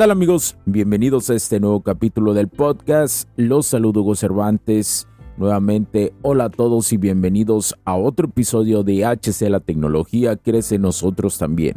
Tal amigos? Bienvenidos a este nuevo capítulo del podcast. Los saludo Hugo Cervantes. Nuevamente, hola a todos y bienvenidos a otro episodio de HC La Tecnología Crece Nosotros también.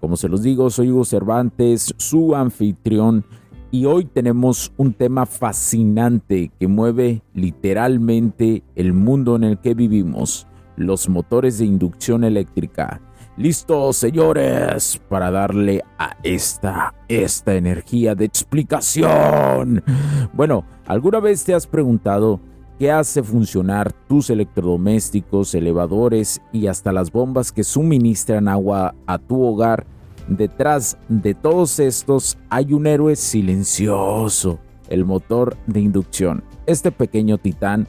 Como se los digo, soy Hugo Cervantes, su anfitrión, y hoy tenemos un tema fascinante que mueve literalmente el mundo en el que vivimos, los motores de inducción eléctrica. Listos, señores, para darle a esta, esta energía de explicación. Bueno, ¿alguna vez te has preguntado qué hace funcionar tus electrodomésticos, elevadores y hasta las bombas que suministran agua a tu hogar? Detrás de todos estos hay un héroe silencioso, el motor de inducción. Este pequeño titán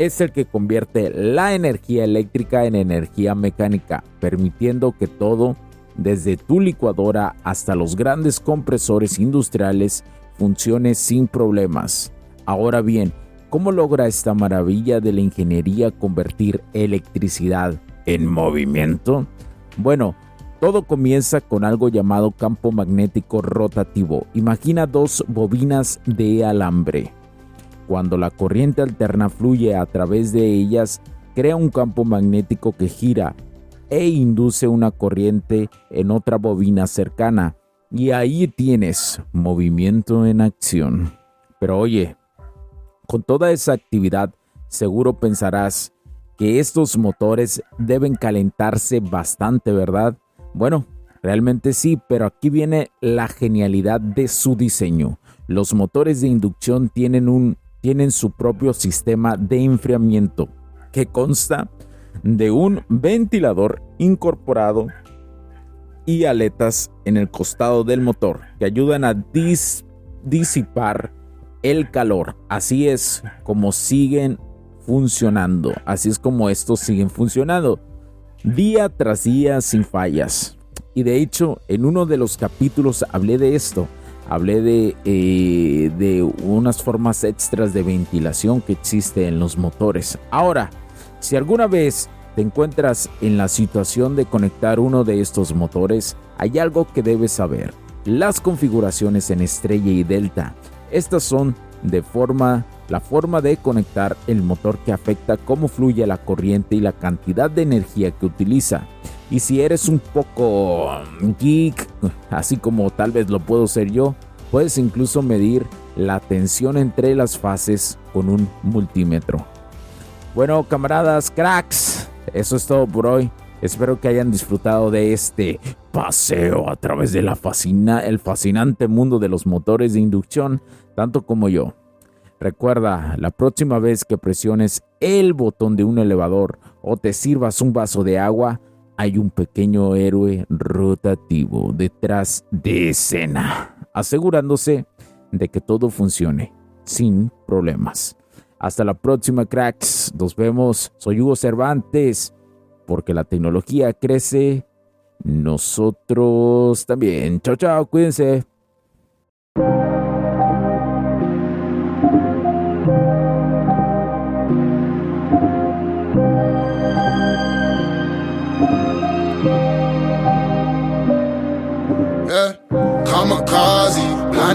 es el que convierte la energía eléctrica en energía mecánica, permitiendo que todo, desde tu licuadora hasta los grandes compresores industriales, funcione sin problemas. Ahora bien, ¿cómo logra esta maravilla de la ingeniería convertir electricidad en movimiento? Bueno, todo comienza con algo llamado campo magnético rotativo. Imagina dos bobinas de alambre cuando la corriente alterna fluye a través de ellas, crea un campo magnético que gira e induce una corriente en otra bobina cercana. Y ahí tienes movimiento en acción. Pero oye, con toda esa actividad, seguro pensarás que estos motores deben calentarse bastante, ¿verdad? Bueno, realmente sí, pero aquí viene la genialidad de su diseño. Los motores de inducción tienen un tienen su propio sistema de enfriamiento que consta de un ventilador incorporado y aletas en el costado del motor que ayudan a disipar el calor. Así es como siguen funcionando. Así es como estos siguen funcionando. Día tras día sin fallas. Y de hecho, en uno de los capítulos hablé de esto hablé de, eh, de unas formas extras de ventilación que existe en los motores. Ahora, si alguna vez te encuentras en la situación de conectar uno de estos motores, hay algo que debes saber. Las configuraciones en estrella y delta. Estas son de forma la forma de conectar el motor que afecta cómo fluye la corriente y la cantidad de energía que utiliza. Y si eres un poco geek, así como tal vez lo puedo ser yo, puedes incluso medir la tensión entre las fases con un multímetro. Bueno, camaradas, cracks, eso es todo por hoy. Espero que hayan disfrutado de este paseo a través de la fascina, el fascinante mundo de los motores de inducción, tanto como yo. Recuerda, la próxima vez que presiones el botón de un elevador o te sirvas un vaso de agua, hay un pequeño héroe rotativo detrás de escena, asegurándose de que todo funcione sin problemas. Hasta la próxima, cracks. Nos vemos. Soy Hugo Cervantes. Porque la tecnología crece, nosotros también. Chao, chao. Cuídense.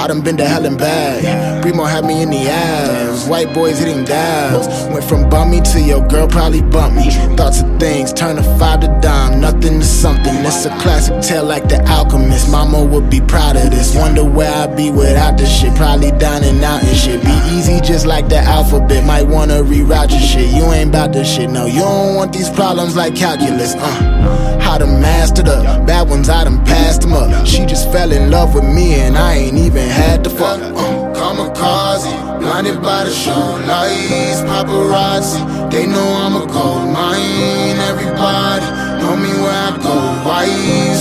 I done been to hell and back. Primo had me in the ass. White boys hitting dials. Went from bummy to your girl probably bump me. Thoughts of things turn a five to dime. Nothing to something. It's a classic tale like The Alchemist. Mama would be proud of this. Wonder where I'd be without this shit. Probably dining out and shit. Be easy just like the alphabet. Might wanna reroute your shit. You ain't about this shit. No, you don't want these problems like calculus. Uh, how to master the bad ones. I done passed them up. She just fell in love with me and I ain't even had to fuck. Uh, kamikaze, blinded by the show lights, paparazzi. They know I'm a gold mine. Everybody know me where I go. Why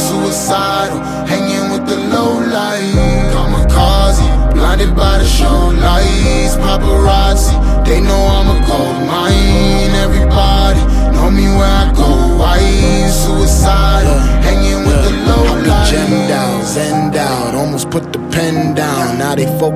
suicidal, hanging with the low light. Kamikaze, blinded by the show lights, paparazzi. They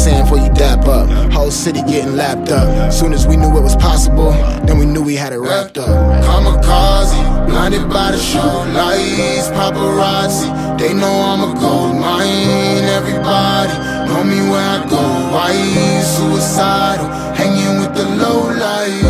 sand for you dap up. Whole city getting lapped up. Soon as we knew it was possible, then we knew we had it wrapped up. Kamikaze, blinded by the show lights, paparazzi. They know I'm a gold mine. Everybody know me where I go. Why suicidal, hanging with the low light.